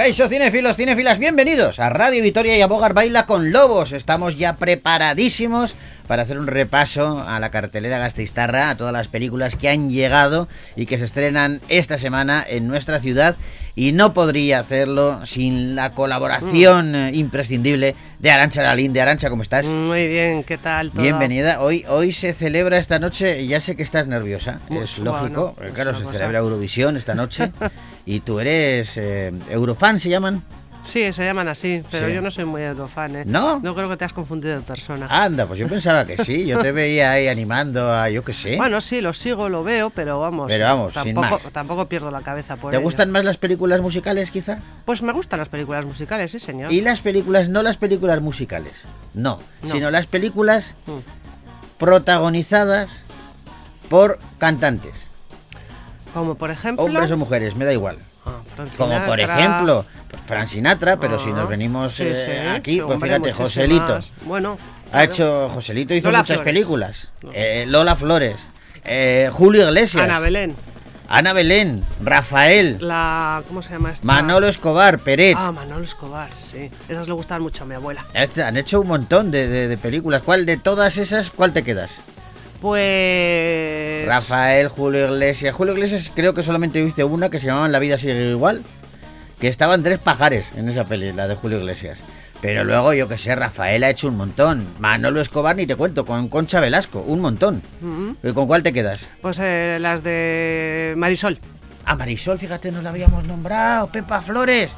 Caixo Cinefilos, Cinefilas, bienvenidos a Radio Vitoria y a Bogar Baila con Lobos. Estamos ya preparadísimos para hacer un repaso a la cartelera Gasteiztarra, a todas las películas que han llegado y que se estrenan esta semana en nuestra ciudad. Y no podría hacerlo sin la colaboración eh, imprescindible de Arancha Lalín. De Arancha, ¿cómo estás? Muy bien, ¿qué tal? todo? Bienvenida. Hoy, hoy se celebra esta noche, ya sé que estás nerviosa, es lógico, porque claro, una se cosa. celebra Eurovisión esta noche y tú eres eh, Eurofan, ¿se llaman? Sí, se llaman así, pero Sí. yo no soy muy eurofan, ¿eh? ¿No? No creo que te has confundido de persona. Anda, pues yo pensaba que sí, yo te veía ahí animando a yo qué sé. Bueno, sí, lo sigo, lo veo, pero vamos. Pero vamos, sin tampoco, más. tampoco pierdo la cabeza por ¿Te ello. gustan más las películas musicales quizá? Pues me gustan las películas musicales, sí, señor. Y las películas, no las películas musicales, no, No. sino las películas Mm. protagonizadas por cantantes, Como por ejemplo. hombres o mujeres, me da igual. Ah, Como por ejemplo, pues, Frank Sinatra, pero si Ah, nos venimos sí, eh, aquí, sí, pues hombre, fíjate. Joselito. Bueno. Ha hecho, Joselito hizo Lola muchas Flores. películas. No. Eh, Lola Flores, eh, Julio Iglesias, Ana Belén. Ana Belén, Rafael, La. ¿Cómo se llama esta? Manolo Escobar, Peret. Ah, Manolo Escobar, sí. Esas le gustaban mucho a mi abuela. Este, Han hecho un montón de, de- de películas. ¿Cuál de todas esas, cuál te quedas? Pues. Rafael, Julio Iglesias. Julio Iglesias creo que solamente viste una que se llamaba La vida sigue igual. Que estaban tres pajares en esa peli, la de Julio Iglesias. Pero luego, yo que sé, Rafael ha hecho un montón. Manolo Escobar ni te cuento, con Concha Velasco, un montón. Mm, ¿Y ¿Con cuál te quedas? Pues eh, las de Marisol. A Marisol, fíjate, nos la habíamos nombrado. Pepa Flores.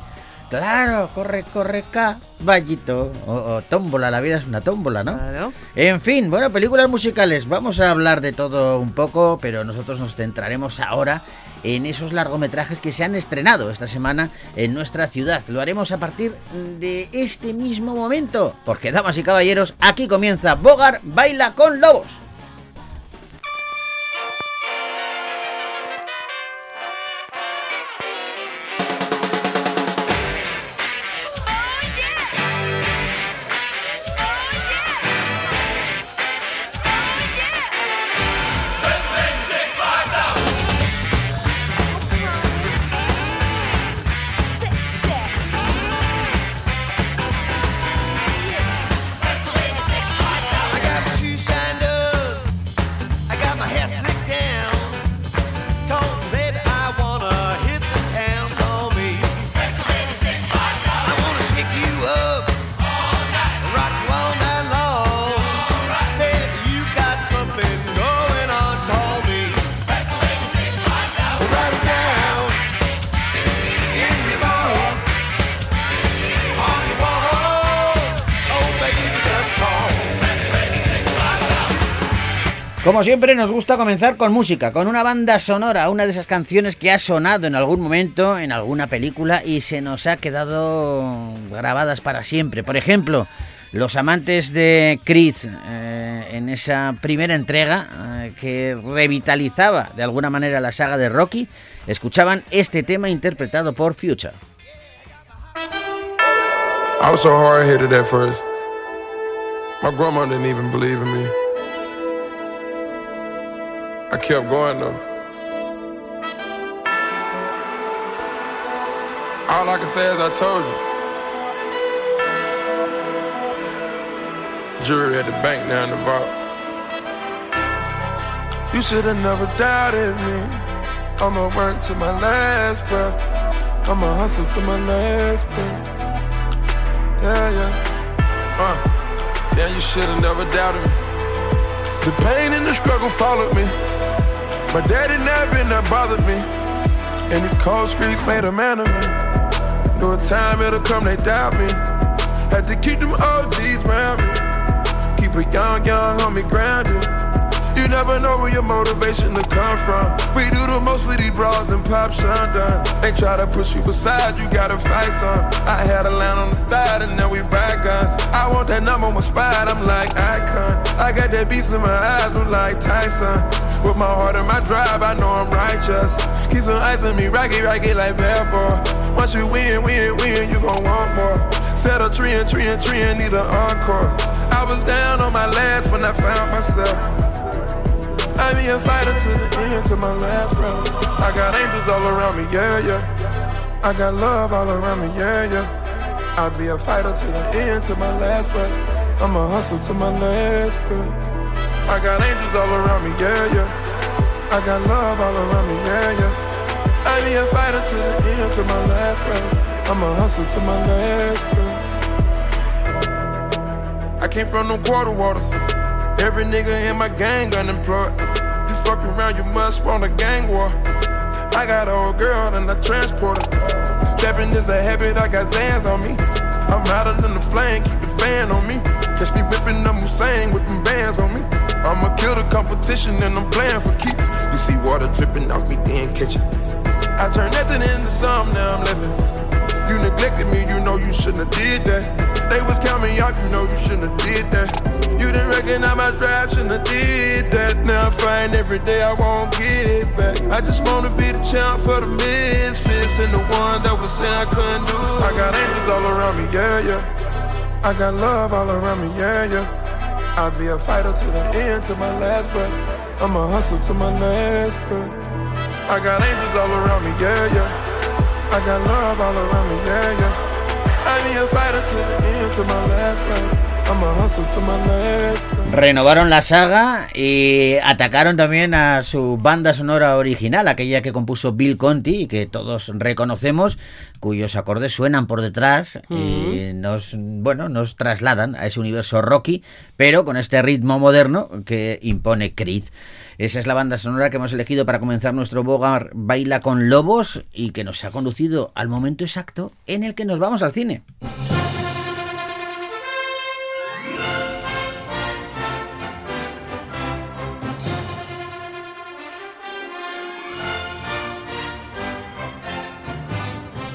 Claro, corre, corre, caballito. O, o tómbola, la vida es una tómbola, ¿no? Claro. En fin, bueno, películas musicales. Vamos a hablar de todo un poco, pero nosotros nos centraremos ahora en esos largometrajes que se han estrenado esta semana en nuestra ciudad. Lo haremos a partir de este mismo momento, porque, damas y caballeros, aquí comienza Bogar Baila con Lobos. Como siempre nos gusta comenzar con música, con una banda sonora, una de esas canciones que ha sonado en algún momento en alguna película y se nos ha quedado grabadas para siempre. Por ejemplo, los amantes de Creed eh, en esa primera entrega eh, que revitalizaba de alguna manera la saga de Rocky, escuchaban este tema interpretado por Future. I was so hard headed at first. My grandma didn't even. I kept going though. All I can say is I told you. Jury at the bank now in the vault. You should have never doubted me. I'ma work to my last breath. I'ma hustle to my last breath. Yeah, yeah. Uh, yeah, you should've never doubted me. The pain and the struggle followed me. My daddy never been that bothered me. And these cold streets made a man of me. Knew a time it'll come, they doubt me. Had to keep them OGs around me. Keep a young, young homie grounded. You never know where your motivation to come from. We do the most with these bras and pop done. They try to push you aside, you gotta fight some. I had a line on the thigh and now we buy guns. I want that number one spot, I'm like icon. I got that beast in my eyes, I'm like Tyson. With my heart and my drive, I know I'm righteous. Keep some ice on me, rocky, rocky like bad boy. Once you win, win, win, you gon' want more. Set a tree and tree and tree and need an encore. I was down on my last when I found myself. I be a fighter to the end, to my last breath. I got angels all around me, yeah, yeah. I got love all around me, yeah, yeah. I'll be a fighter to the end, to my last breath. I'ma hustle to my last breath. I got angels all around me, yeah, yeah. I got love all around me, yeah, yeah. I'll be a fighter to the end, to my last breath. I'ma hustle to my last breath. I came from them quarter waters. Every nigga in my gang unemployed. You fuck around, you must want a gang war. I got an old girl and I transport her. Stepping is a habit, I got Zans on me. I'm hotter than the flame, keep the fan on me. Catch me whipping up Hussein with them bands on me. I'ma kill the competition and I'm playing for keeps. You see water dripping off me, then catch it. I turn nothing into something, now I'm living. You neglected me, you know you shouldn't have did that. They was counting out, you know you shouldn't have did that. You didn't recognize my drive, shouldn't have did that. Now I find every day I won't get it back. I just wanna be the champ for the misfits and the one that was saying I couldn't do. I got angels all around me, yeah, yeah. I got love all around me, yeah, yeah. I'll be a fighter to the end, to my last breath. I'ma hustle to my last breath. I got angels all around me, yeah, yeah. I got love all around me, yeah, yeah. I'll be a fighter to the end, to my last breath. I'ma hustle to my last breath. Renovaron la saga y atacaron también a su banda sonora original, aquella que compuso Bill Conti y que todos reconocemos, cuyos acordes suenan por detrás y nos, bueno, nos trasladan a ese universo rocky, pero con este ritmo moderno que impone Creed. Esa es la banda sonora que hemos elegido para comenzar nuestro Bogar Baila con Lobos y que nos ha conducido al momento exacto en el que nos vamos al cine.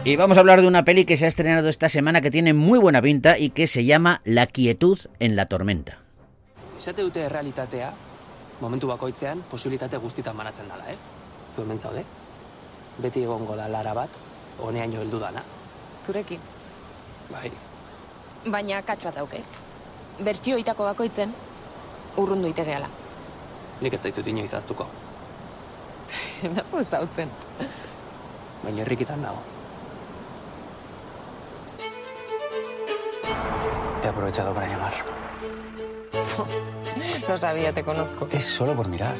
Y vamos a hablar de una peli que se ha estrenado esta semana que tiene muy buena pinta y que se llama La quietud en la tormenta. Esate dute errealitatea, momentu bakoitzean posibilitate guztitan banatzen dela, ez? Zu hemen zaude? Beti egongo da lara bat, honeaino heldu dana. zurekin. Bai, Baina katxoa dauke. Bertsioitako bakoitzen, urrundu itegeala. nik ez zaitut inoiz aztuko. Nazu ezautzen. Baina herrikitan nago. He aprovechado para llamar. No sabía, te conozco. Es solo por mirar.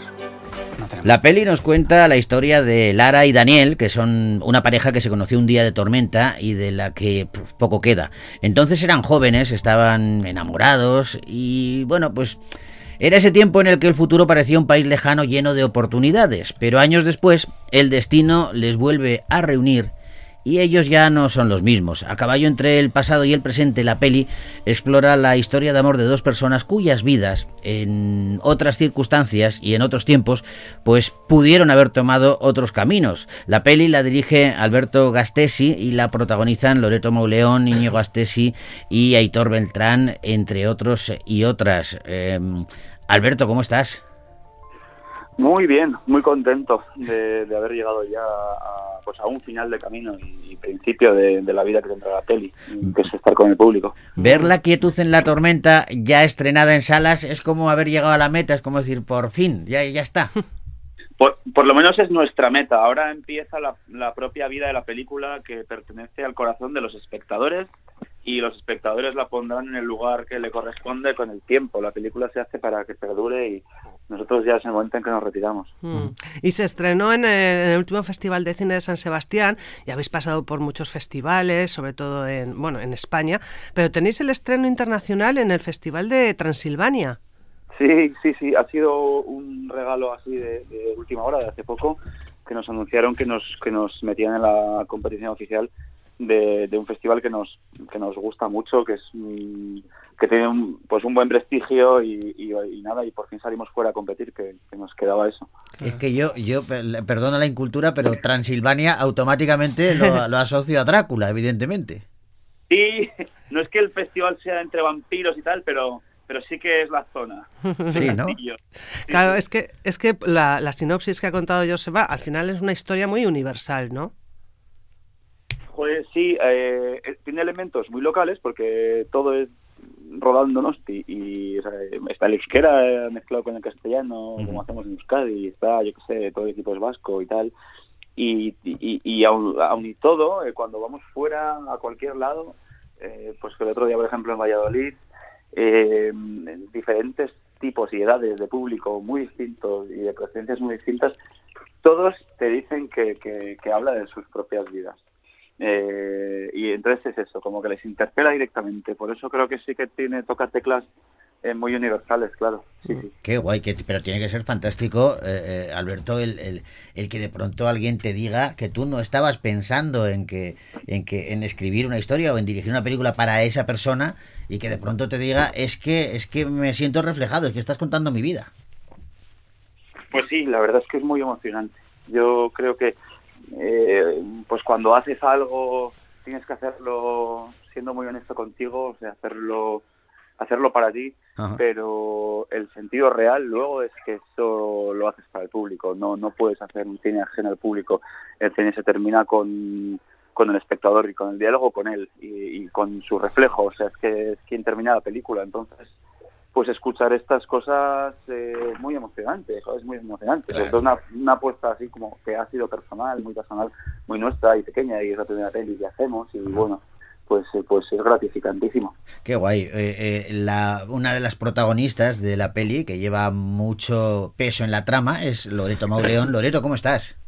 No. La peli nos cuenta la historia de Lara y Daniel, que son una pareja que se conoció un día de tormenta y de la que pues, poco queda. Entonces eran jóvenes, estaban enamorados y bueno, pues era ese tiempo en el que el futuro parecía un país lejano lleno de oportunidades, pero años después el destino les vuelve a reunir y ellos ya no son los mismos. A caballo entre el pasado y el presente, la peli explora la historia de amor de dos personas cuyas vidas, en otras circunstancias y en otros tiempos, pues pudieron haber tomado otros caminos. La peli la dirige Alberto Gastesi y la protagonizan Loreto Mauleón, Íñigo Gastesi y Aitor Beltrán, entre otros y otras. Eh, Alberto, ¿cómo estás? Muy bien, muy contento de, de haber llegado ya a, pues a un final de camino y, y principio de, de la vida que tendrá la peli, que es estar con el público. Ver la quietud en la tormenta ya estrenada en salas es como haber llegado a la meta, es como decir, por fin, ya, ya está. Por, por lo menos es nuestra meta. Ahora empieza la, la propia vida de la película que pertenece al corazón de los espectadores y los espectadores la pondrán en el lugar que le corresponde con el tiempo. La película se hace para que perdure y nosotros ya es el momento en que nos retiramos. Mm. Y se estrenó en el, en el último Festival de Cine de San Sebastián y habéis pasado por muchos festivales, sobre todo en, bueno, en España, pero tenéis el estreno internacional en el Festival de Transilvania. Sí, sí, sí, ha sido un regalo así de, de última hora, de hace poco, que nos anunciaron que nos, que nos metían en la competición oficial de, de un festival que nos, que nos gusta mucho, que es mm, que tiene un, pues un buen prestigio y, y- y nada, y por fin salimos fuera a competir, que, que nos quedaba eso. Es que yo, yo per- perdona la incultura, pero Transilvania automáticamente lo, lo asocio a Drácula, evidentemente. Sí, no es que el festival sea entre vampiros y tal, pero, pero sí que es la zona. Sí, ¿no? Sí, Claro, sí. es que, es que la, la sinopsis que ha contado Joseba al final es una historia muy universal, ¿no? Joder, sí, eh, eh, tiene elementos muy locales porque todo es rodándonos y, y, o sea, está el euskera eh, mezclado con el castellano, como hacemos en Euskadi, y está, yo qué sé, todo el equipo es vasco y tal. y, y, y aun, aun y todo, eh, cuando vamos fuera a cualquier lado, eh, pues que el otro día, por ejemplo, en Valladolid, eh, diferentes tipos y edades de público muy distintos y de procedencias muy distintas, todos te dicen que, que, que habla de sus propias vidas. Eh, y entonces es eso, como que les interpela directamente. Por eso creo que sí que tiene, toca teclas eh, muy universales, claro. Sí, sí. Qué guay, que, pero tiene que ser fantástico, eh, eh, Alberto, el, el, el que de pronto alguien te diga que tú no estabas pensando en que, en que en escribir una historia o en dirigir una película para esa persona y que de pronto te diga es que es que me siento reflejado, es que estás contando mi vida. Pues sí, la verdad es que es muy emocionante. Yo creo que eh, pues cuando haces algo tienes que hacerlo siendo muy honesto contigo, o sea, hacerlo hacerlo para ti, Ajá. pero el sentido real luego es que eso lo haces para el público, no no puedes hacer un cine ajeno al público, el cine se termina con con el espectador y con el diálogo con él y, y con su reflejo, o sea, es que es quien termina la película, entonces pues escuchar estas cosas eh, muy emocionante, es muy emocionante. Claro. Todo una, una apuesta así como que ha sido personal, muy personal, muy nuestra y pequeña, y es la primera peli que hacemos, y bueno, pues eh, pues es gratificantísimo. Qué guay. Eh, eh, la, una de las protagonistas de la peli que lleva mucho peso en la trama es Loreto Mauleón. Loreto, ¿cómo estás?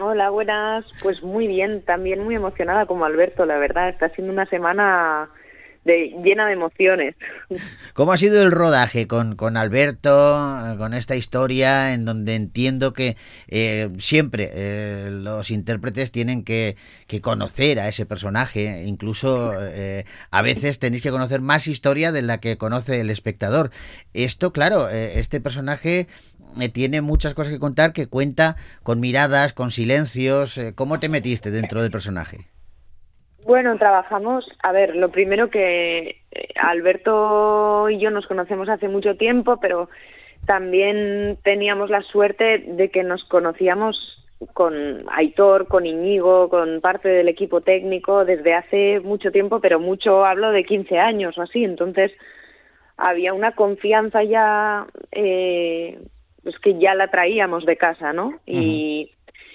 Hola, buenas. Pues muy bien, también muy emocionada como Alberto, la verdad. Está siendo una semana llena de emociones. ¿Cómo ha sido el rodaje con, con Alberto, con esta historia en donde entiendo que eh, siempre eh, los intérpretes tienen que, que, conocer a ese personaje? Incluso eh, a veces tenéis que conocer más historia de la que conoce el espectador. Esto, claro, eh, este personaje eh, tiene muchas cosas que contar, que cuenta con miradas, con silencios. Eh, ¿Cómo te metiste dentro del personaje? Bueno, trabajamos, a ver, lo primero que eh, Alberto y yo nos conocemos hace mucho tiempo, pero también teníamos la suerte de que nos conocíamos con Aitor, con Iñigo, con parte del equipo técnico desde hace mucho tiempo, pero mucho hablo de 15 años o así, entonces había una confianza ya, eh, pues que ya la traíamos de casa, ¿no? Y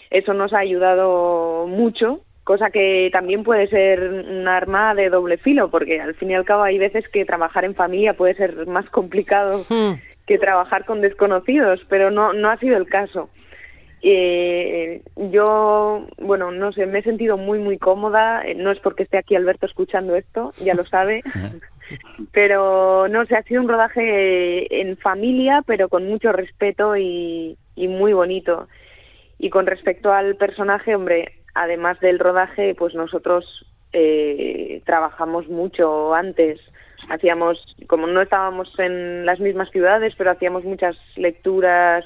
eso nos ha ayudado mucho cosa que también puede ser un arma de doble filo, porque al fin y al cabo hay veces que trabajar en familia puede ser más complicado Hmm. que trabajar con desconocidos, pero no, no ha sido el caso. Eh, yo, bueno, no sé, me he sentido muy, muy cómoda. Eh, No es porque esté aquí Alberto escuchando esto, ya lo sabe. pero no sé, ha sido un rodaje en familia, pero con mucho respeto y, y muy bonito. Y con respecto al personaje, hombre, además del rodaje, pues nosotros eh, trabajamos mucho antes. Hacíamos, como no estábamos en las mismas ciudades, pero hacíamos muchas lecturas,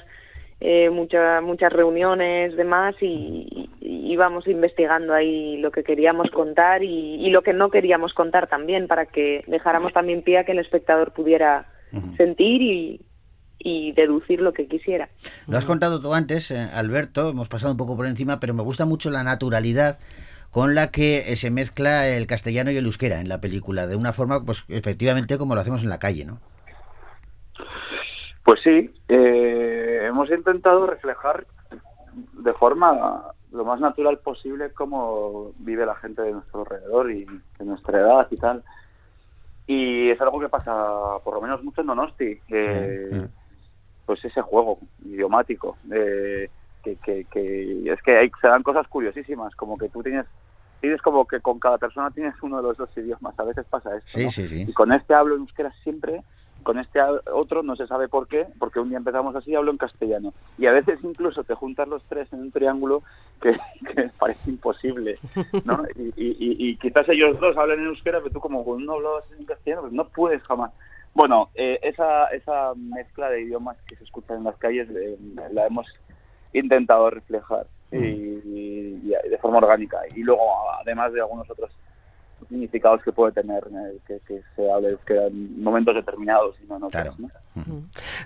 eh, mucha, muchas reuniones, demás, y, y íbamos investigando ahí lo que queríamos contar y, y lo que no queríamos contar también, para que dejáramos también pie a que el espectador pudiera sentir y, y deducir lo que quisiera. Lo has contado tú antes, eh, Alberto, hemos pasado un poco por encima, pero me gusta mucho la naturalidad con la que eh, se mezcla el castellano y el euskera en la película, de una forma, pues efectivamente como lo hacemos en la calle, ¿no? Pues sí, eh, hemos intentado reflejar de forma lo más natural posible cómo vive la gente de nuestro alrededor y de nuestra edad y tal. Y es algo que pasa por lo menos mucho en Donosti, que, Sí, sí. Pues ese juego idiomático, eh, que, que, que es que hay, se dan cosas curiosísimas, como que tú tienes tienes como que con cada persona tienes uno de los dos idiomas, a veces pasa esto, Sí, ¿no? sí, sí. Y con este hablo en euskera siempre, con este otro no se sabe por qué, porque un día empezamos así y hablo en castellano. Y a veces incluso te juntas los tres en un triángulo que, que parece imposible, ¿no? Y, y, y- y quizás ellos dos hablan en euskera, pero tú como con uno hablabas en castellano, pues no puedes jamás. Bueno, eh, esa, esa mezcla de idiomas que se escuchan en las calles eh, la hemos intentado reflejar y, y- y de forma orgánica. Y luego, además de algunos otros significados que puede tener eh, que, que se hable euskera en momentos determinados y no en otros, Claro. ¿no?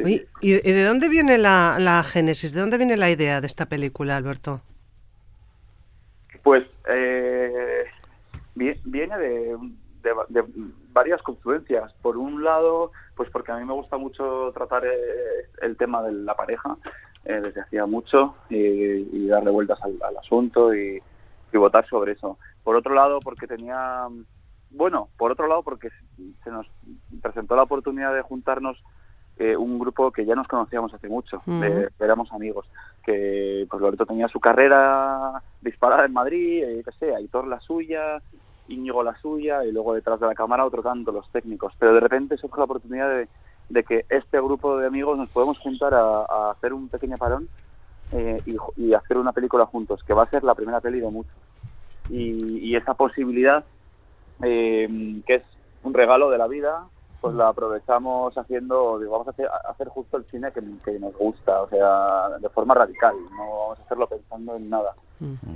Oye, ¿Y, y de dónde viene la, la génesis? ¿De dónde viene la idea de esta película, Alberto? Pues eh, vi- viene de, de- de varias confluencias. Por un lado, pues porque a mí me gusta mucho tratar eh, el tema de la pareja. eh, desde hacía mucho y, y darle vueltas al, al asunto y, y votar sobre eso. Por otro lado, porque tenía, bueno, por otro lado, porque se nos presentó la oportunidad de juntarnos eh, un grupo que ya nos conocíamos hace mucho, éramos amigos, que pues Loreto tenía su carrera disparada en Madrid, eh, qué sé, Aitor la suya, Íñigo la suya, y luego detrás de la cámara otro tanto, los técnicos. Pero de repente surge la oportunidad de, que este grupo de amigos nos podemos juntar a, hacer un pequeño parón eh, y, hacer una película juntos, que va a ser la primera peli de muchos. Y, y esa posibilidad, eh, que es un regalo de la vida, pues la aprovechamos haciendo, digo, vamos a hacer, justo el cine que nos gusta, o sea, de forma radical, no vamos a hacerlo pensando en nada.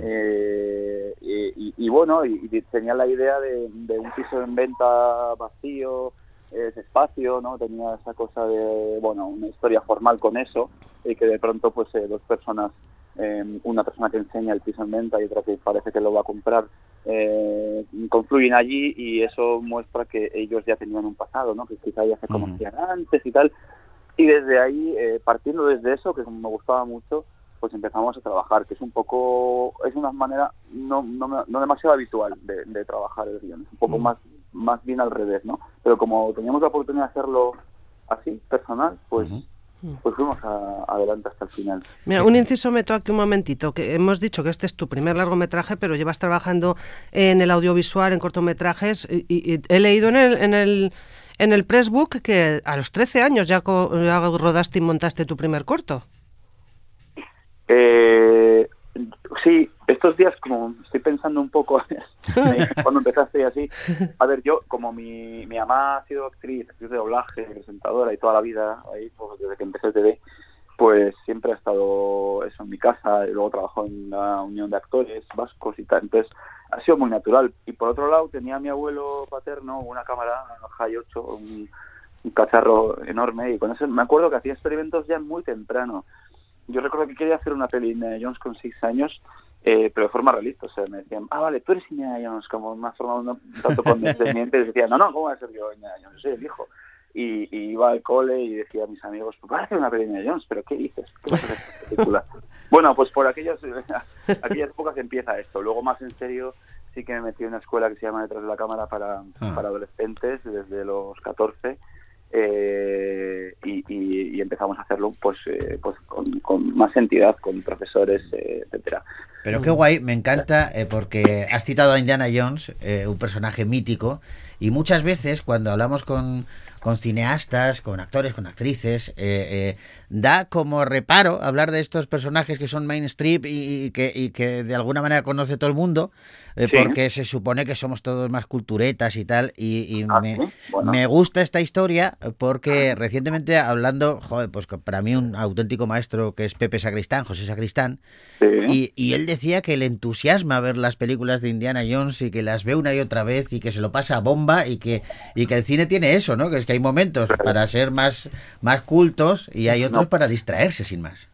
Eh, y, y- y bueno, y, y tenía la idea de, de un piso en venta vacío, ese espacio, ¿no? Tenía esa cosa de, bueno, una historia formal con eso, y que de pronto, pues, eh, dos personas, eh, una persona que enseña el piso en venta y otra que parece que lo va a comprar, eh, confluyen allí y eso muestra que ellos ya tenían un pasado, ¿no? Que quizá ya se conocían antes y tal. Y desde ahí, eh, partiendo desde eso, que me gustaba mucho, pues empezamos a trabajar, que es un poco, es una manera no, no, no demasiado habitual de, de trabajar el guion, es un poco más, más bien al revés, ¿no? Pero como teníamos la oportunidad de hacerlo así, personal, pues, pues fuimos a- adelante hasta el final. Mira, un inciso meto aquí un momentito, que hemos dicho que este es tu primer largometraje, pero llevas trabajando en el audiovisual, en cortometrajes, y, y- y he leído en el, en el en el pressbook que a los 13 años ya, co- ya rodaste y montaste tu primer corto. Eh, sí, estos días como estoy pensando un poco cuando empezaste y así. A ver, yo como mi, mi mamá ha sido actriz, actriz de doblaje, presentadora y toda la vida, ahí pues, desde que empecé TV, pues siempre ha estado eso en mi casa y luego trabajó en la Unión de Actores Vascos y tal. Entonces ha sido muy natural. Y por otro lado tenía a mi abuelo paterno una cámara High 8, un, un cacharro enorme y con eso me acuerdo que hacía experimentos ya muy temprano yo recuerdo que quería hacer una peli de Jones con seis años, eh, pero de forma realista. O sea, me decían, ah, vale, tú eres Indiana Jones, como una forma un tanto condescendiente. Y decía, no, no, ¿cómo voy a ser yo Indiana Jones? Soy el hijo. Y, y iba al cole y decía a mis amigos, pues vas a hacer una peli de Indiana Jones, pero ¿qué dices? ¿Qué vas a hacer esta película? bueno, pues por aquellas, aquellas épocas empieza esto. Luego, más en serio, sí que me metí en una escuela que se llama Detrás de la Cámara para, Ah. para adolescentes desde los 14 eh, y, empezamos a hacerlo pues, eh, pues con, más entidad, con profesores, eh, etcétera. Pero qué guay, me encanta eh, porque has citado a Indiana Jones, eh, un personaje mítico, y muchas veces cuando hablamos con, con cineastas, con actores, con actrices, da como reparo hablar de estos personajes que son mainstream y, y que, y que de alguna manera conoce todo el mundo, eh, Sí. porque se supone que somos todos más culturetas y tal, y, y Ah, me, ¿sí? Bueno. me gusta esta historia porque recientemente hablando, joder, pues para mí un auténtico maestro que es Pepe Sacristán, José Sacristán, Sí. y, y él decía que le entusiasma ver las películas de Indiana Jones y que las ve una y otra vez y que se lo pasa a bomba y que, y que el cine tiene eso, ¿no? Que es que hay momentos para ser más, más cultos y hay otros Para distraerse sin más.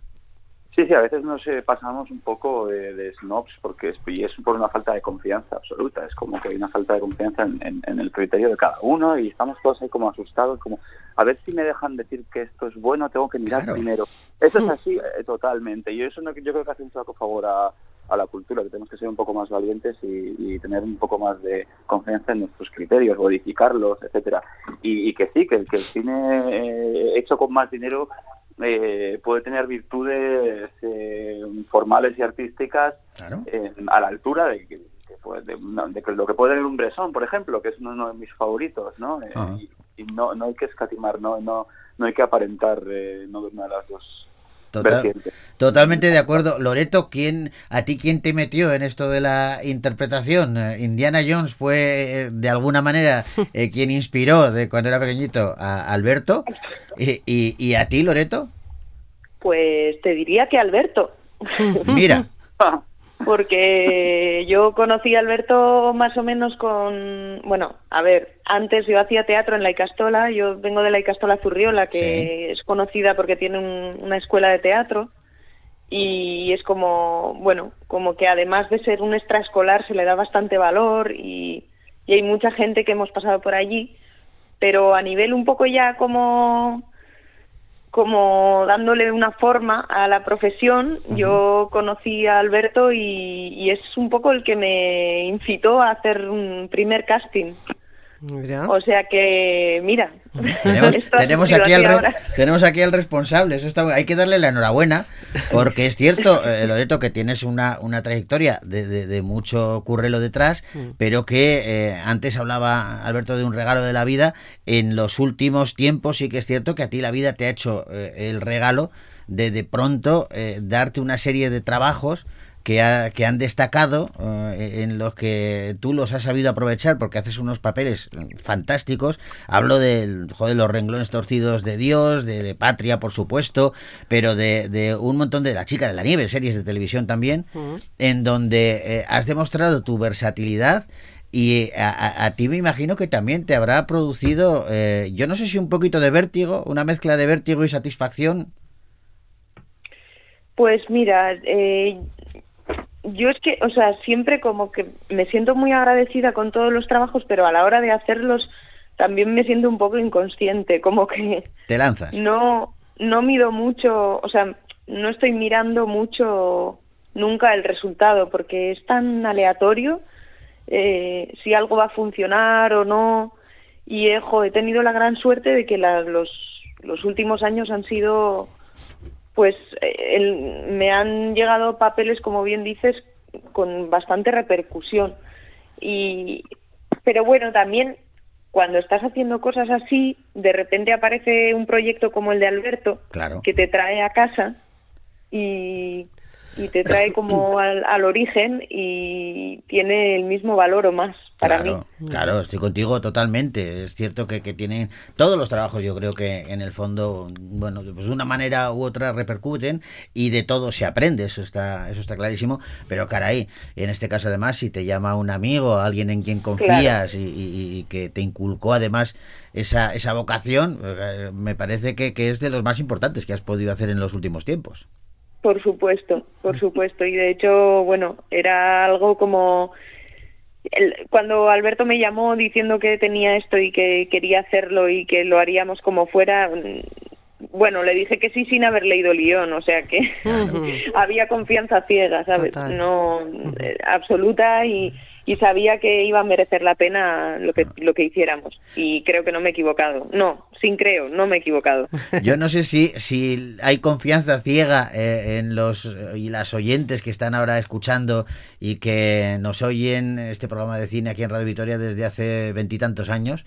Sí, sí, a veces nos eh, pasamos un poco de, de snobs porque es, y es por una falta de confianza absoluta. Es como que hay una falta de confianza en, en- en el criterio de cada uno y estamos todos ahí como asustados, como a ver si me dejan decir que esto es bueno, tengo que mirar Claro. primero. Eso es así eh, totalmente. Y eso no, yo creo que hace un flaco favor a, a la cultura, que tenemos que ser un poco más valientes y, y tener un poco más de confianza en nuestros criterios, modificarlos, etcétera. Y, y que sí, que, que el cine eh, hecho con más dinero eh, puede tener virtudes eh, formales y artísticas Claro. eh, a la altura de, de, de que lo que puede tener un Bresson, por ejemplo, que es uno de mis favoritos, ¿no? Eh, y no, no hay que escatimar, no, no, no hay que aparentar eh, no una de las dos Total- totalmente de acuerdo. Loreto, ¿quién, ¿a ti quién te metió en esto de la interpretación? Eh, Indiana Jones fue eh, de alguna manera eh, quien inspiró de cuando era pequeñito a Alberto. Y, y, y a ti, Loreto? Pues te diría que Alberto, Mira. porque yo conocí a Alberto más o menos con, bueno, a ver, antes yo hacía teatro en la Icastola, yo vengo de la Icastola Zurriola, que es conocida porque tiene un- una escuela de teatro y es como, bueno, como que además de ser un extraescolar se le da bastante valor y, y hay mucha gente que hemos pasado por allí, pero a nivel un poco ya como como dándole una forma a la profesión. Yo conocí a Alberto y, y es un poco el que me incitó a hacer un primer casting. Mira. O sea que, mira, Tenemos, aquí, al re- tenemos aquí al responsable. Eso está, hay que darle la enhorabuena, porque es cierto, eh, Loreto, que tienes una, una trayectoria de, de- de mucho currelo detrás, pero que eh, antes hablaba Alberto de un regalo de la vida. En los últimos tiempos sí que es cierto que a ti la vida te ha hecho eh, el regalo de de pronto eh, darte una serie de trabajos que, ha- que han destacado, eh, en los que tú los has sabido aprovechar porque haces unos papeles fantásticos. Hablo de joder, los renglones torcidos de Dios, de, de Patria, por supuesto, pero de, de un montón de La chica de la nieve, series de televisión también, en donde eh, has demostrado tu versatilidad. Y a, a- a ti me imagino que también te habrá producido, eh, yo no sé si un poquito de vértigo, una mezcla de vértigo y satisfacción. Pues mira, eh, yo es que, o sea, siempre como que me siento muy agradecida con todos los trabajos, pero a la hora de hacerlos también me siento un poco inconsciente, como que Te lanzas. no no mido mucho, o sea, no estoy mirando mucho nunca el resultado porque es tan aleatorio eh, si algo va a funcionar o no y eh, jo, he tenido la gran suerte de que la- los los últimos años han sido pues eh, el- me han llegado papeles como bien dices con bastante repercusión y pero bueno también cuando estás haciendo cosas así de repente aparece un proyecto como el de Alberto Claro. que te trae a casa y, y te trae como al, al origen y tiene el mismo valor o más para claro, mí Claro, estoy contigo totalmente. Es cierto que, que tienen todos los trabajos, yo creo que en el fondo, bueno, pues de una manera u otra repercuten y de todo se aprende, eso está, eso está clarísimo. Pero caray, en este caso además, si te llama un amigo, alguien en quien confías y, y- y que te inculcó además esa, esa vocación, eh, me parece que, que es de los más importantes que has podido hacer en los últimos tiempos. Por supuesto, por supuesto. Y de hecho, bueno, era algo como... cuando Alberto me llamó diciendo que tenía esto y que quería hacerlo y que lo haríamos como fuera, mm, bueno, le dije que sí sin haber leído el guion, o sea que había confianza ciega, ¿sabes? Total. No eh, absoluta y, y sabía que iba a merecer la pena lo que, lo que hiciéramos. Y creo que no me he equivocado. No, sin creo, no me he equivocado. Yo no sé si, si hay confianza ciega eh, en los eh, y las oyentes que están ahora escuchando y que nos oyen este programa de cine aquí en Radio Vitoria desde hace veintitantos años.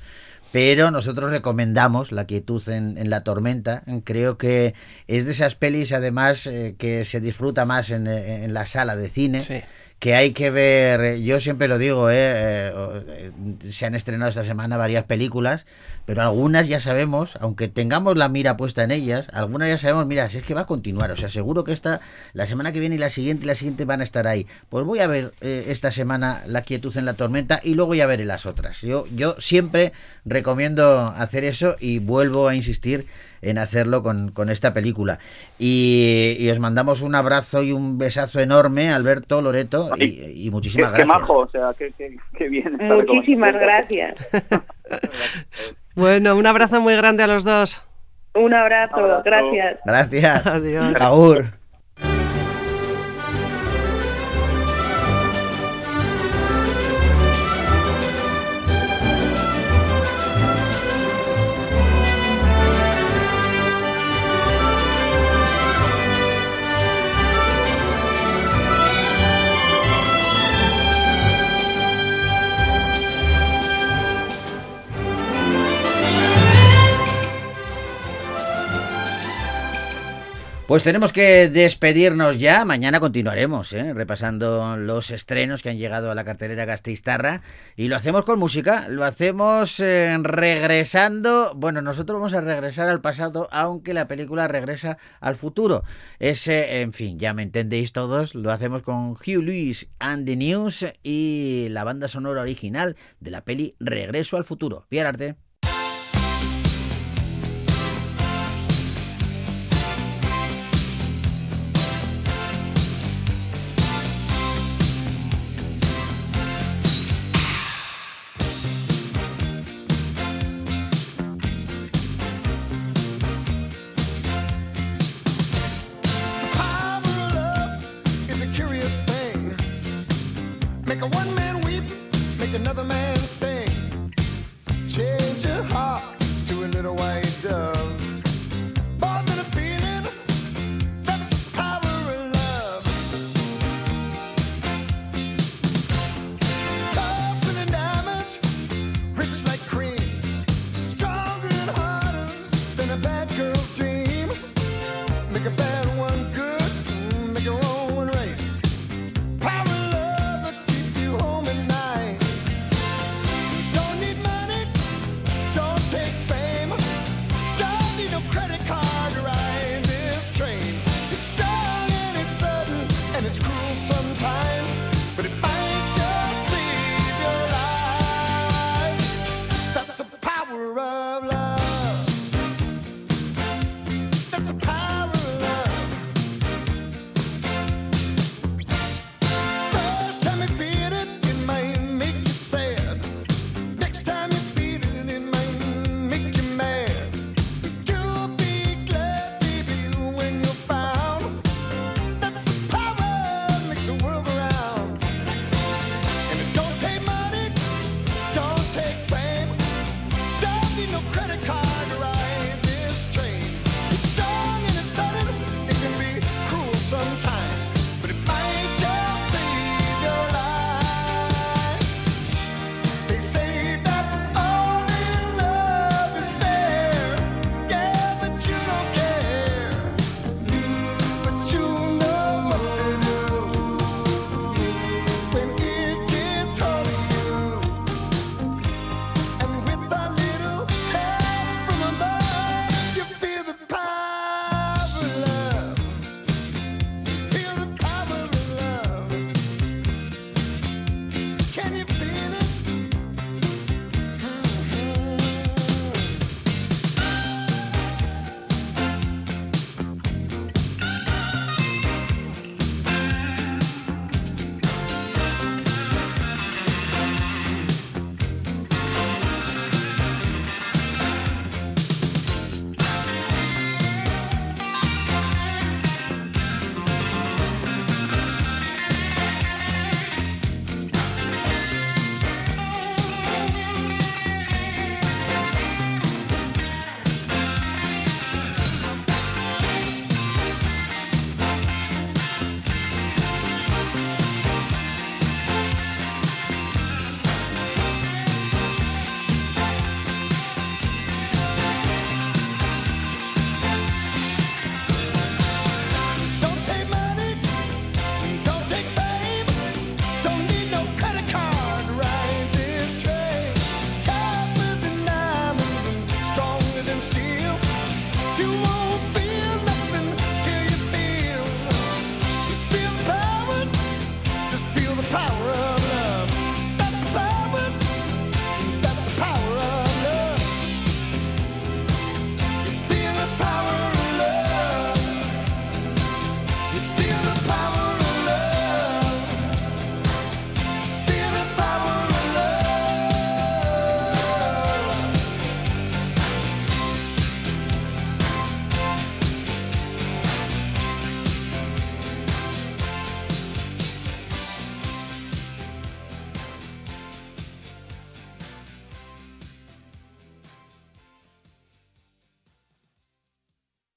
Pero nosotros recomendamos La quietud en, en la tormenta. Creo que es de esas pelis, además, eh, que se disfruta más en, en la sala de cine Sí. Que hay que ver, eh, yo siempre lo digo, eh, eh, eh, se han estrenado esta semana varias películas, pero algunas ya sabemos, aunque tengamos la mira puesta en ellas, algunas ya sabemos, mira, si es que va a continuar, o sea, seguro que esta, la semana que viene y la siguiente y la siguiente van a estar ahí. Pues voy a ver esta semana La quietud en la tormenta y luego ya veré las otras. Yo, yo siempre recomiendo hacer eso y vuelvo a insistir en hacerlo con, con esta película. Y, y os mandamos un abrazo y un besazo enorme, Alberto, Loreto, y, y muchísimas qué, qué gracias. majo, o sea, qué, qué, qué bien. Muchísimas gracias. Bueno, un abrazo muy grande a los dos. Un abrazo, Abrazo. gracias. Gracias. Adiós. Agur. Pues tenemos que despedirnos ya. Mañana continuaremos ¿eh? repasando los estrenos que han llegado a la cartelera Gasteiztarra. Y lo hacemos con música. Lo hacemos eh, regresando. Bueno, nosotros vamos a regresar al pasado, aunque la película regresa al futuro. Ese, en fin, ya me entendéis todos. Lo hacemos con Hugh Lewis and the News y la banda sonora original de la peli Regreso al futuro. Pierre